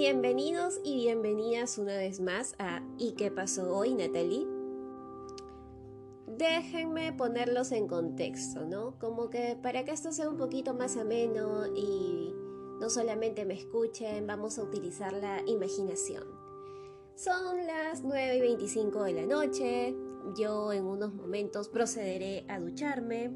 Bienvenidos y bienvenidas una vez más a ¿Y qué pasó hoy, Natalie? Déjenme ponerlos en contexto, ¿no? Como que para que esto sea un poquito más ameno y no solamente me escuchen, vamos a utilizar la imaginación. Son las 9 y 25 de la noche, yo en unos momentos procederé a ducharme,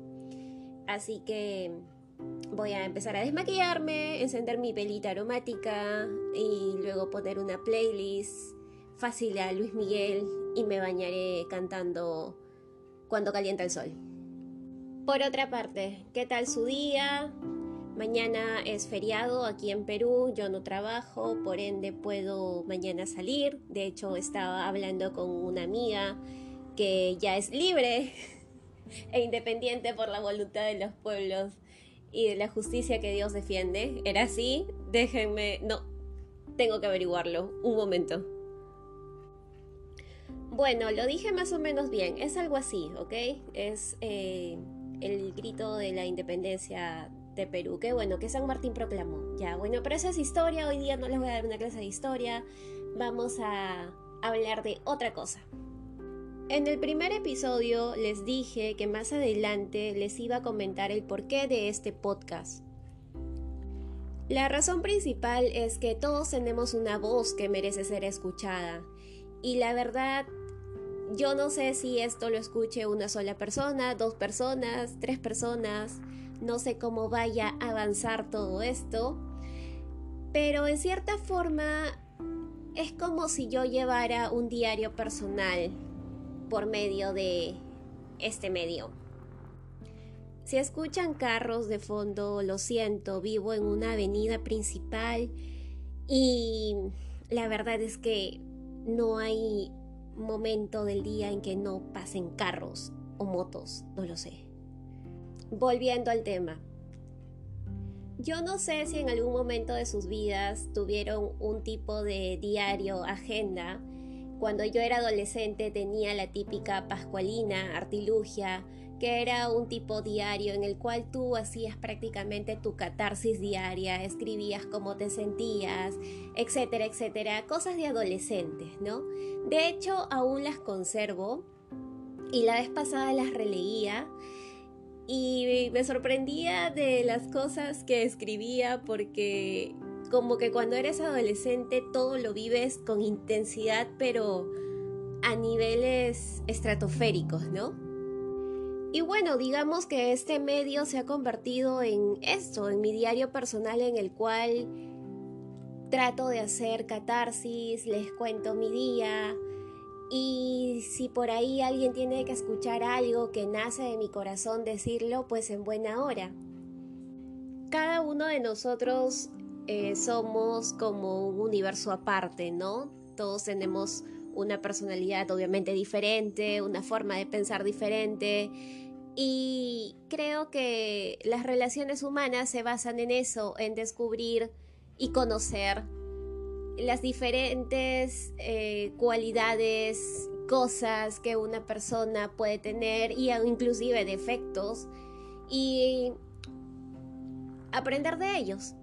así que voy a empezar a desmaquillarme, encender mi pelita aromática y luego poner una playlist fácil a Luis Miguel y me bañaré cantando Cuando calienta el sol. Por otra parte, ¿qué tal su día? Mañana es feriado aquí en Perú, yo no trabajo, por ende puedo mañana salir. De hecho, estaba hablando con una amiga que ya es libre e independiente por la voluntad de los pueblos y de la justicia que Dios defiende. ¿Era así? Déjenme... No, tengo que averiguarlo. Un momento. Bueno, lo dije más o menos bien. Es algo así, ¿ok? Es eh, el grito de la independencia de Perú. Qué bueno, que San Martín proclamó. Ya, bueno, pero eso es historia. Hoy día no les voy a dar una clase de historia. Vamos a hablar de otra cosa. En el primer episodio les dije que más adelante les iba a comentar el porqué de este podcast. La razón principal es que todos tenemos una voz que merece ser escuchada. Y la verdad, yo no sé si esto lo escuche una sola persona, dos personas, tres personas, no sé cómo vaya a avanzar todo esto, pero en cierta forma es como si yo llevara un diario personal por medio de este medio. Si escuchan carros de fondo, lo siento, vivo en una avenida principal y la verdad es que no hay momento del día en que no pasen carros o motos, no lo sé. Volviendo al tema. Yo no sé si en algún momento de sus vidas tuvieron un tipo de diario, agenda, cuando yo era adolescente tenía la típica pascualina, artilugia, que era un tipo diario en el cual tú hacías prácticamente tu catarsis diaria, escribías cómo te sentías, etcétera, etcétera, cosas de adolescentes, ¿no? De hecho, aún las conservo y la vez pasada las releía y me sorprendía de las cosas que escribía porque como que cuando eres adolescente todo lo vives con intensidad, pero a niveles estratosféricos, ¿no? Y bueno, digamos que este medio se ha convertido en esto, en mi diario personal en el cual trato de hacer catarsis, les cuento mi día y si por ahí alguien tiene que escuchar algo que nace de mi corazón decirlo, pues en buena hora. Cada uno de nosotros eh, somos como un universo aparte, ¿no? Todos tenemos una personalidad obviamente diferente, una forma de pensar diferente y creo que las relaciones humanas se basan en eso, en descubrir y conocer las diferentes eh, cualidades, cosas que una persona puede tener y inclusive defectos y aprender de ellos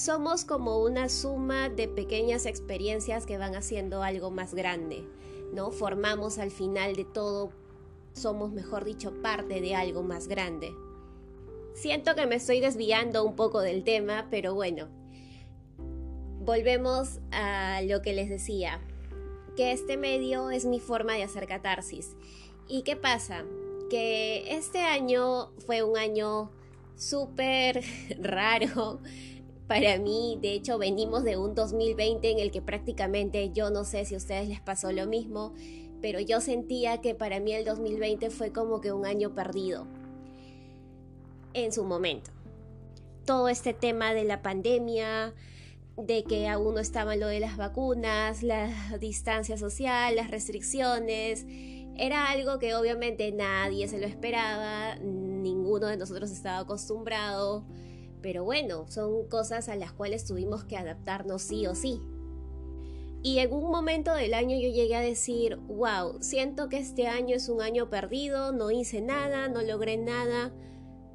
somos como una suma de pequeñas experiencias que van haciendo algo más grande, ¿no? Formamos al final de todo, somos, mejor dicho, parte de algo más grande. Siento que me estoy desviando un poco del tema, pero bueno, volvemos a lo que les decía, que este medio es mi forma de hacer catarsis. ¿Y qué pasa? Que este año fue un año súper raro para mí, de hecho, venimos de un 2020 en el que prácticamente yo no sé si a ustedes les pasó lo mismo, pero yo sentía que para mí el 2020 fue como que un año perdido en su momento. Todo este tema de la pandemia, de que aún no estaba lo de las vacunas, la distancia social, las restricciones, era algo que obviamente nadie se lo esperaba, ninguno de nosotros estaba acostumbrado pero bueno, son cosas a las cuales tuvimos que adaptarnos sí o sí. Y en un momento del año yo llegué a decir, wow, siento que este año es un año perdido, no hice nada, no logré nada.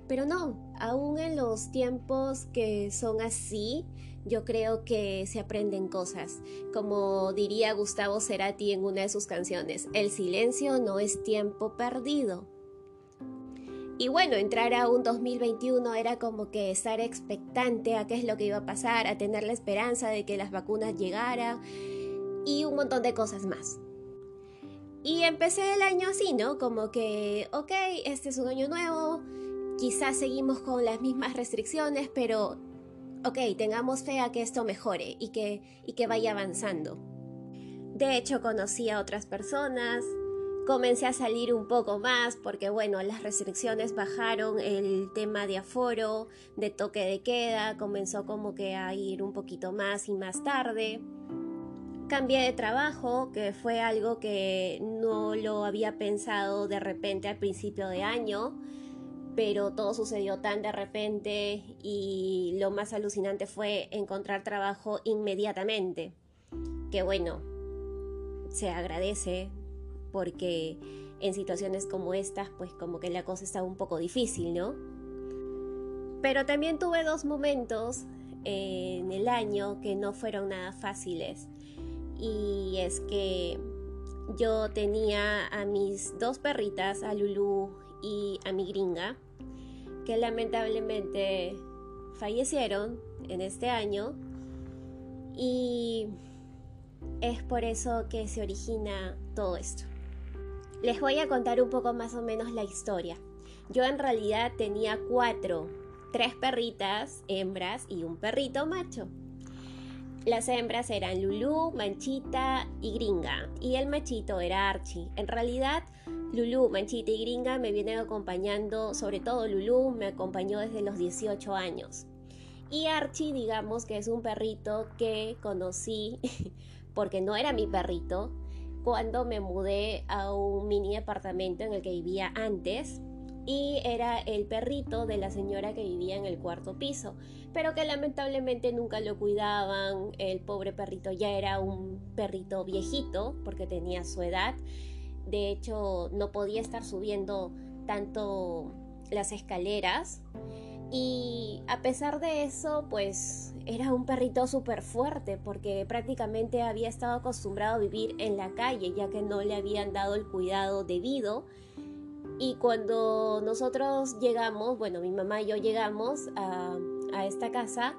Pero no, aún en los tiempos que son así, yo creo que se aprenden cosas. Como diría Gustavo Cerati en una de sus canciones, el silencio no es tiempo perdido. Y bueno, entrar a un 2021 era como que estar expectante a qué es lo que iba a pasar, a tener la esperanza de que las vacunas llegaran y un montón de cosas más. Y empecé el año así, ¿no? Como que, ok, este es un año nuevo, quizás seguimos con las mismas restricciones, pero, ok, tengamos fe a que esto mejore y que, y que vaya avanzando. De hecho, conocí a otras personas, comencé a salir un poco más porque bueno, las restricciones bajaron, el tema de aforo, de toque de queda, comenzó como que a ir un poquito más y más tarde. Cambié de trabajo, que fue algo que no lo había pensado de repente al principio de año, pero todo sucedió tan de repente y lo más alucinante fue encontrar trabajo inmediatamente. Que bueno, se agradece, porque en situaciones como estas, pues como que la cosa está un poco difícil, ¿no? Pero también tuve dos momentos en el año que no fueron nada fáciles. Y es que yo tenía a mis dos perritas, a Lulu y a mi gringa, que lamentablemente fallecieron en este año. Y es por eso que se origina todo esto. Les voy a contar un poco más o menos la historia. Yo en realidad tenía cuatro, tres perritas, hembras y un perrito macho. Las hembras eran Lulu, Manchita y Gringa, y el machito era Archie. En realidad, Lulu, Manchita y Gringa me vienen acompañando, sobre todo Lulu me acompañó desde los 18 años. Y Archie, digamos que es un perrito que conocí porque no era mi perrito, cuando me mudé a un mini apartamento en el que vivía antes y era el perrito de la señora que vivía en el cuarto piso, pero que lamentablemente nunca lo cuidaban, el pobre perrito ya era un perrito viejito porque tenía su edad, de hecho no podía estar subiendo tanto las escaleras. Y a pesar de eso, pues era un perrito súper fuerte porque prácticamente había estado acostumbrado a vivir en la calle ya que no le habían dado el cuidado debido. Y cuando nosotros llegamos, bueno, mi mamá y yo llegamos a, a esta casa,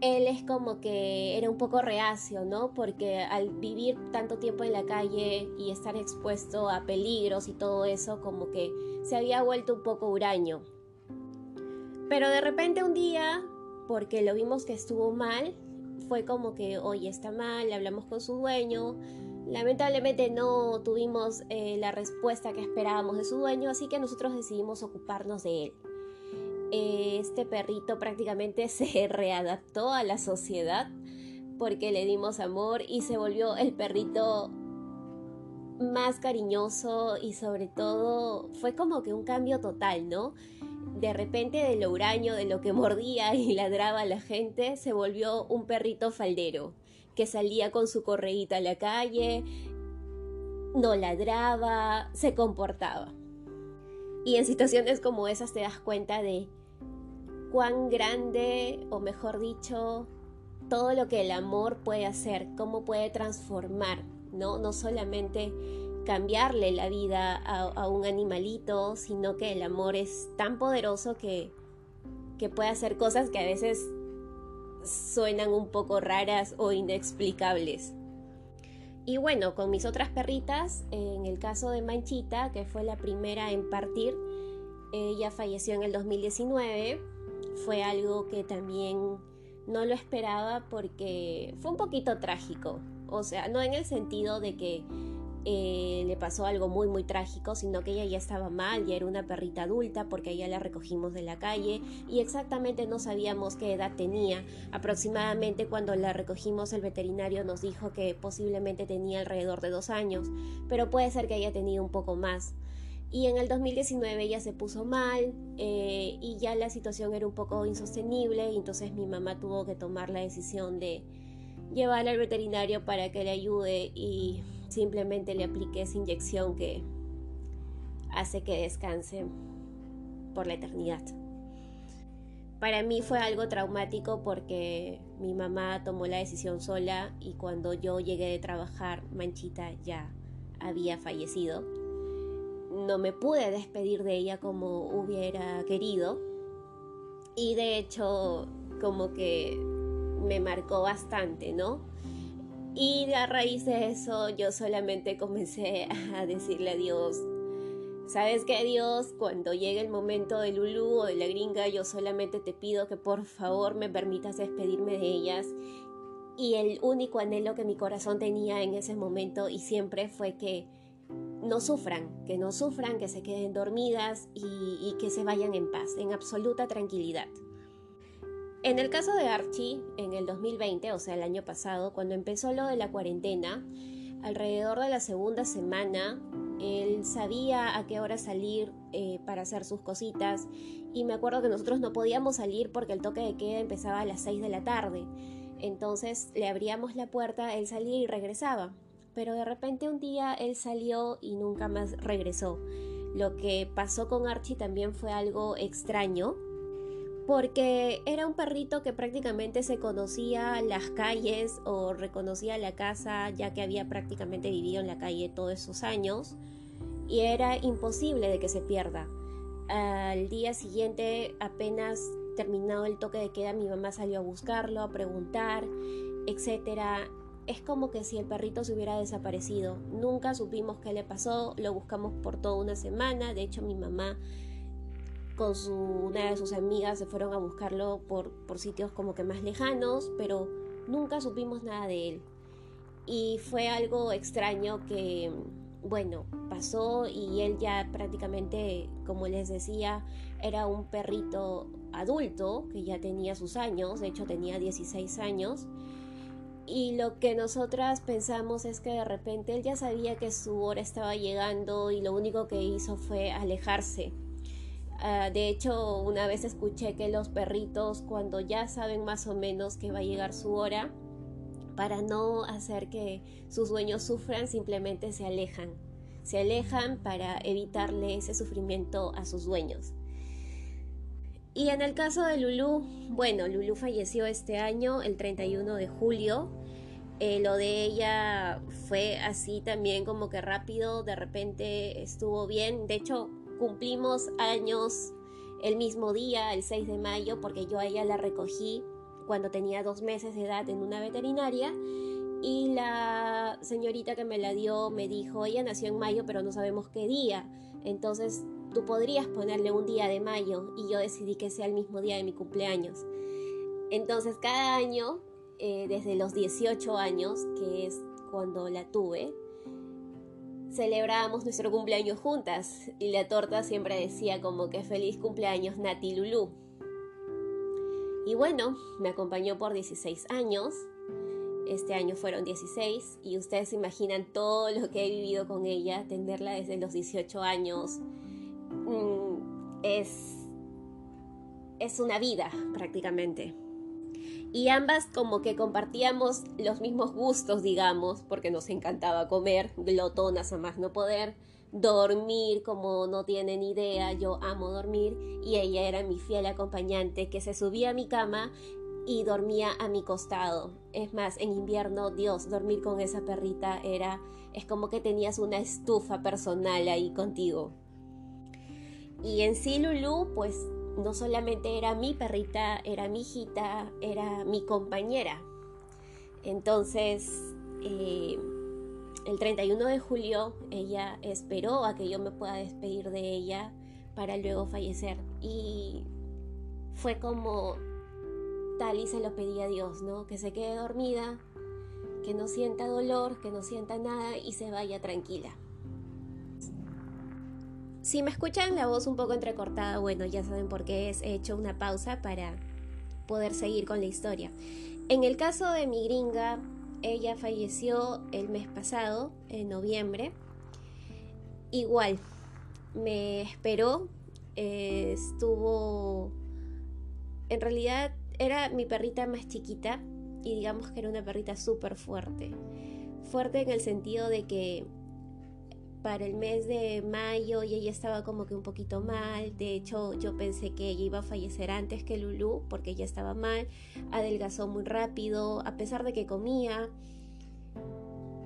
él es como que era un poco reacio, ¿no? Porque al vivir tanto tiempo en la calle y estar expuesto a peligros y todo eso, como que se había vuelto un poco huraño. Pero de repente un día, porque lo vimos que estuvo mal, fue como que, oye, está mal, hablamos con su dueño. Lamentablemente no tuvimos eh, la respuesta que esperábamos de su dueño, así que nosotros decidimos ocuparnos de él. Este perrito prácticamente se readaptó a la sociedad porque le dimos amor y se volvió el perrito más cariñoso y sobre todo fue como que un cambio total, ¿no? De repente de lo huraño, de lo que mordía y ladraba a la gente, se volvió un perrito faldero, que salía con su correíta a la calle, no ladraba, se comportaba. Y en situaciones como esas te das cuenta de cuán grande, o mejor dicho, todo lo que el amor puede hacer, cómo puede transformar, ¿no? No solamente cambiarle la vida a, un animalito, sino que el amor es tan poderoso que, que puede hacer cosas que a veces suenan un poco raras o inexplicables. Y bueno, con mis otras perritas, en el caso de Manchita, que fue la primera en partir, ella falleció en el 2019, fue algo que también no lo esperaba porque fue un poquito trágico. O sea, no en el sentido de que eh, le pasó algo muy muy trágico, sino que ella ya estaba mal, ya era una perrita adulta porque ella la recogimos de la calle y exactamente no sabíamos qué edad tenía. Aproximadamente cuando la recogimos el veterinario nos dijo que posiblemente tenía alrededor de dos años, pero puede ser que haya tenido un poco más. Y en el 2019 ella se puso mal eh, y ya la situación era un poco insostenible y entonces mi mamá tuvo que tomar la decisión de llevarla al veterinario para que le ayude y simplemente le apliqué esa inyección que hace que descanse por la eternidad. para mí fue algo traumático porque mi mamá tomó la decisión sola y cuando yo llegué de trabajar, Manchita ya había fallecido. No me pude despedir de ella como hubiera querido y de hecho como que me marcó bastante, ¿no? Y a raíz de eso yo solamente comencé a decirle adiós Sabes que Dios, cuando llegue el momento de Lulu o de la gringa, yo solamente te pido que por favor me permitas despedirme de ellas. Y el único anhelo que mi corazón tenía en ese momento y siempre fue que no sufran, que no sufran, que se queden dormidas y que se vayan en paz, en absoluta tranquilidad. En el caso de Archie, en el 2020, o sea, el año pasado, cuando empezó lo de la cuarentena, alrededor de la segunda semana él sabía a qué hora salir eh, para hacer sus cositas y me acuerdo que nosotros no podíamos salir porque el toque de queda empezaba a las 6 de la tarde. Entonces le abríamos la puerta, él salía y regresaba. Pero de repente un día él salió y nunca más regresó. Lo que pasó con Archie también fue algo extraño porque era un perrito que prácticamente se conocía las calles o reconocía la casa ya que había prácticamente vivido en la calle todos esos años y era imposible de que se pierda. Al día siguiente, apenas terminado el toque de queda, mi mamá salió a buscarlo, a preguntar, etc. Es como que si el perrito se hubiera desaparecido. Nunca supimos qué le pasó, lo buscamos por toda una semana. De hecho, mi mamá una de sus amigas se fueron a buscarlo por, por sitios como que más lejanos, pero nunca supimos nada de él. Y fue algo extraño que, bueno, pasó y él ya prácticamente, como les decía, era un perrito adulto que ya tenía sus años, de hecho tenía 16 años. Y lo que nosotras pensamos es que de repente él ya sabía que su hora estaba llegando y lo único que hizo fue alejarse Ah, de hecho, una vez escuché que los perritos cuando ya saben más o menos que va a llegar su hora, para no hacer que sus dueños sufran, simplemente se alejan. Se alejan para evitarle ese sufrimiento a sus dueños. Y en el caso de Lulu, bueno, Lulu falleció este año, el 31 de julio. Eh, lo de ella fue así también como que rápido, de repente estuvo bien. De hecho, cumplimos años el mismo día, el 6 de mayo, porque yo a ella la recogí cuando tenía dos meses de edad en una veterinaria y la señorita que me la dio me dijo, ella nació en mayo pero no sabemos qué día, entonces tú podrías ponerle un día de mayo y yo decidí que sea el mismo día de mi cumpleaños. Entonces cada año, eh, desde los 18 años, que es cuando la tuve, celebrábamos nuestro cumpleaños juntas y la torta siempre decía como que feliz cumpleaños Nati Lulu. Y bueno, me acompañó por 16 años. Este año fueron 16 y ustedes se imaginan todo lo que he vivido con ella, tenerla desde los 18 años. Mm, es, es una vida prácticamente y ambas como que compartíamos los mismos gustos, digamos, porque nos encantaba comer, glotonas a más no poder, dormir como no tienen idea, yo amo dormir y ella era mi fiel acompañante que se subía a mi cama y dormía a mi costado. Es más, en invierno, Dios, dormir con esa perrita era, es como que tenías una estufa personal ahí contigo. Y en sí, Lulu, pues no solamente era mi perrita, era mi hijita, era mi compañera. Entonces, eh, el 31 de julio ella esperó a que yo me pueda despedir de ella para luego fallecer. Y fue como tal y se lo pedí a Dios, ¿no? Que se quede dormida, que no sienta dolor, que no sienta nada y se vaya tranquila. Si me escuchan la voz un poco entrecortada, bueno, ya saben por qué es. He hecho una pausa para poder seguir con la historia. En el caso de mi gringa, ella falleció el mes pasado, en noviembre. Igual, me esperó, eh, estuvo... En realidad era mi perrita más chiquita y digamos que era una perrita súper fuerte. Fuerte en el sentido de que para el mes de mayo y ella estaba como que un poquito mal. De hecho, yo pensé que ella iba a fallecer antes que Lulu porque ella estaba mal. Adelgazó muy rápido, a pesar de que comía.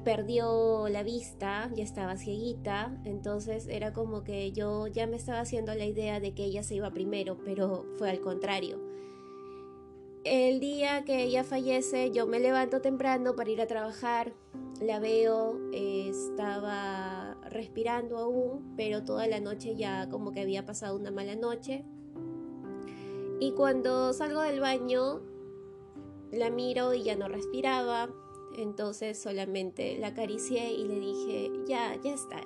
Perdió la vista, ya estaba cieguita, entonces era como que yo ya me estaba haciendo la idea de que ella se iba primero, pero fue al contrario. El día que ella fallece, yo me levanto temprano para ir a trabajar, la veo, estaba respirando aún, pero toda la noche ya como que había pasado una mala noche. Y cuando salgo del baño, la miro y ya no respiraba, entonces solamente la acaricié y le dije, ya, ya está,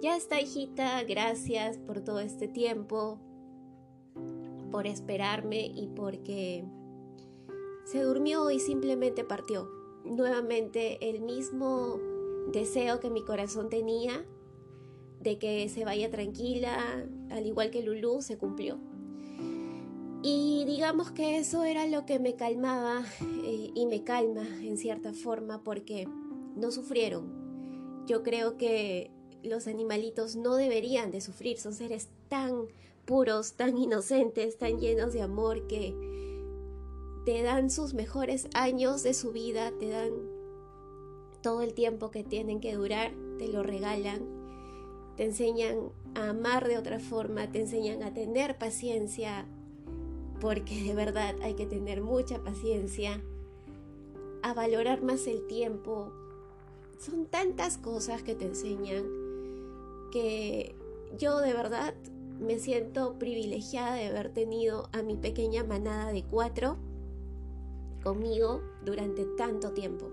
ya está hijita, gracias por todo este tiempo, por esperarme y porque se durmió y simplemente partió nuevamente el mismo deseo que mi corazón tenía de que se vaya tranquila, al igual que Lulu, se cumplió. Y digamos que eso era lo que me calmaba eh, y me calma en cierta forma porque no sufrieron. Yo creo que los animalitos no deberían de sufrir, son seres tan puros, tan inocentes, tan llenos de amor que te dan sus mejores años de su vida, te dan todo el tiempo que tienen que durar, te lo regalan, te enseñan a amar de otra forma, te enseñan a tener paciencia, porque de verdad hay que tener mucha paciencia, a valorar más el tiempo. Son tantas cosas que te enseñan que yo de verdad me siento privilegiada de haber tenido a mi pequeña manada de cuatro conmigo durante tanto tiempo.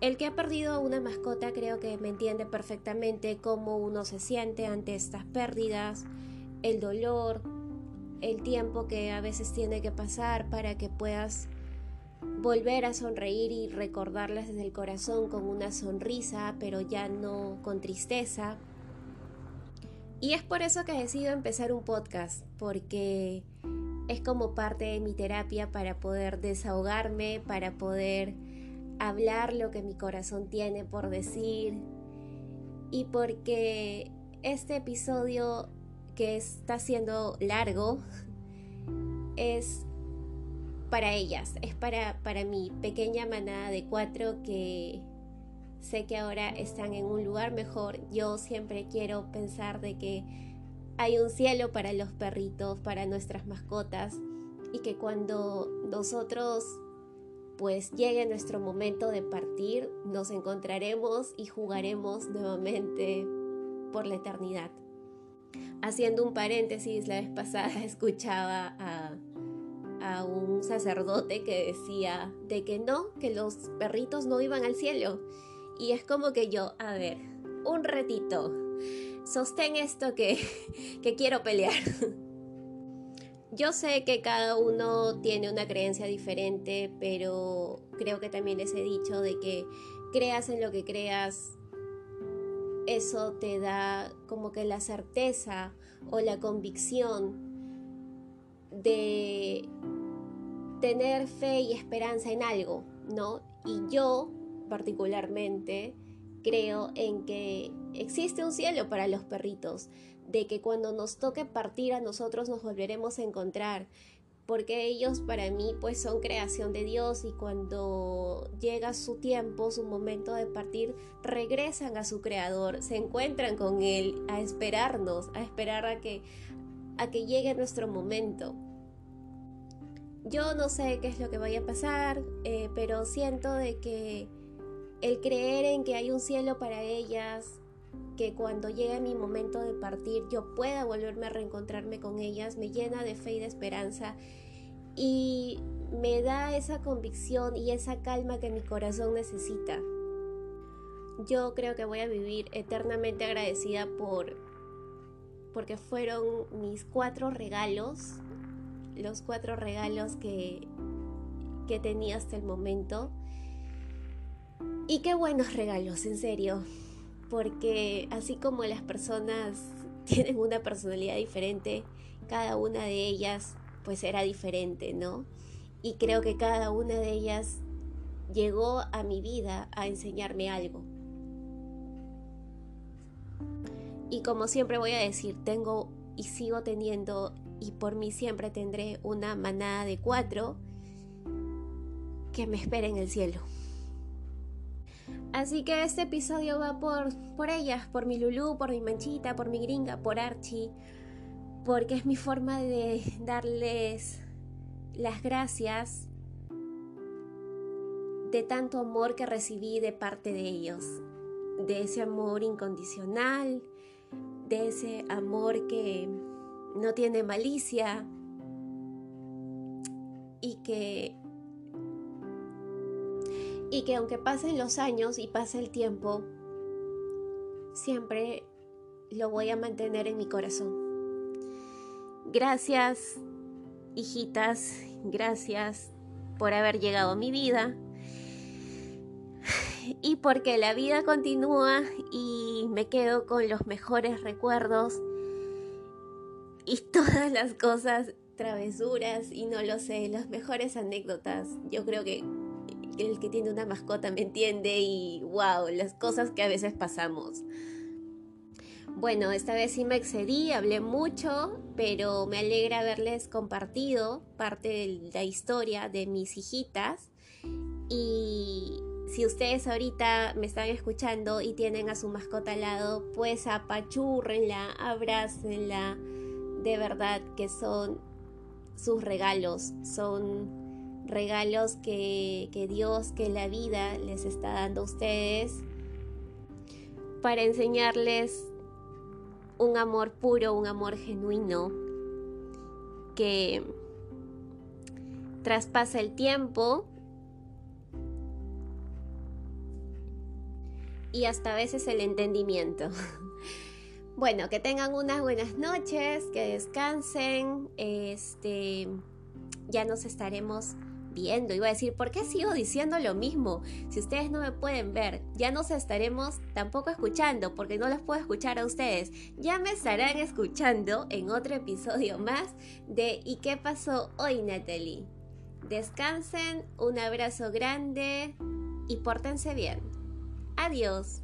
El que ha perdido una mascota creo que me entiende perfectamente cómo uno se siente ante estas pérdidas, el dolor, el tiempo que a veces tiene que pasar para que puedas volver a sonreír y recordarlas desde el corazón con una sonrisa, pero ya no con tristeza. Y es por eso que decido empezar un podcast, porque es como parte de mi terapia para poder desahogarme, para poder hablar lo que mi corazón tiene por decir y porque este episodio que está siendo largo es para ellas, es para, para mi pequeña manada de cuatro que sé que ahora están en un lugar mejor. Yo siempre quiero pensar de que hay un cielo para los perritos, para nuestras mascotas y que cuando nosotros pues llegue nuestro momento de partir, nos encontraremos y jugaremos nuevamente por la eternidad. Haciendo un paréntesis, la vez pasada escuchaba a, un sacerdote que decía de que no, que los perritos no iban al cielo. Y es como que yo, a ver, un ratito sostén esto que, que quiero pelear. Yo sé que cada uno tiene una creencia diferente, pero creo que también les he dicho de que creas en lo que creas, eso te da como que la certeza o la convicción de tener fe y esperanza en algo, ¿no? Y yo particularmente creo en que existe un cielo para los perritos, de que cuando nos toque partir a nosotros nos volveremos a encontrar, porque ellos para mí pues son creación de Dios y cuando llega su tiempo, su momento de partir, regresan a su creador, se encuentran con él a esperarnos, a esperar a que a que llegue nuestro momento. Yo no sé qué es lo que vaya a pasar, eh, pero siento de que el creer en que hay un cielo para ellas, que cuando llegue mi momento de partir yo pueda volverme a reencontrarme con ellas, me llena de fe y de esperanza y me da esa convicción y esa calma que mi corazón necesita. Yo creo que voy a vivir eternamente agradecida por porque fueron mis cuatro regalos, los cuatro regalos que que tenía hasta el momento y qué buenos regalos, en serio. Porque así como las personas tienen una personalidad diferente, cada una de ellas pues era diferente, ¿no? Y creo que cada una de ellas llegó a mi vida a enseñarme algo. Y como siempre voy a decir, tengo y sigo teniendo y por mí siempre tendré una manada de cuatro que me espera en el cielo. Así que este episodio va por, por ellas, por mi Lulu, por mi Manchita, por mi gringa, por Archie, porque es mi forma de darles las gracias de tanto amor que recibí de parte de ellos, de ese amor incondicional, de ese amor que no tiene malicia y que y que aunque pasen los años y pase el tiempo, siempre lo voy a mantener en mi corazón. Gracias, hijitas, gracias por haber llegado a mi vida y porque la vida continúa y me quedo con los mejores recuerdos y todas las cosas, travesuras y no lo sé, las mejores anécdotas. Yo creo que el que tiene una mascota me entiende y wow, las cosas que a veces pasamos. Bueno, esta vez sí me excedí, hablé mucho, pero me alegra haberles compartido parte de la historia de mis hijitas. Y si ustedes ahorita me están escuchando y tienen a su mascota al lado, pues apachúrrenla, abrácenla. De verdad que son sus regalos, son regalos que, Dios, que la vida les está dando a ustedes para enseñarles un amor puro, un amor genuino que traspasa el tiempo y hasta a veces el entendimiento. Bueno, que tengan unas buenas noches, que descansen, este ya nos estaremos Iba a decir, ¿por qué sigo diciendo lo mismo? Si ustedes no me pueden ver, ya nos estaremos tampoco escuchando porque no los puedo escuchar a ustedes. Ya me estarán escuchando en otro episodio más de ¿Y qué pasó hoy, Natalie? Descansen, un abrazo grande y pórtense bien. Adiós.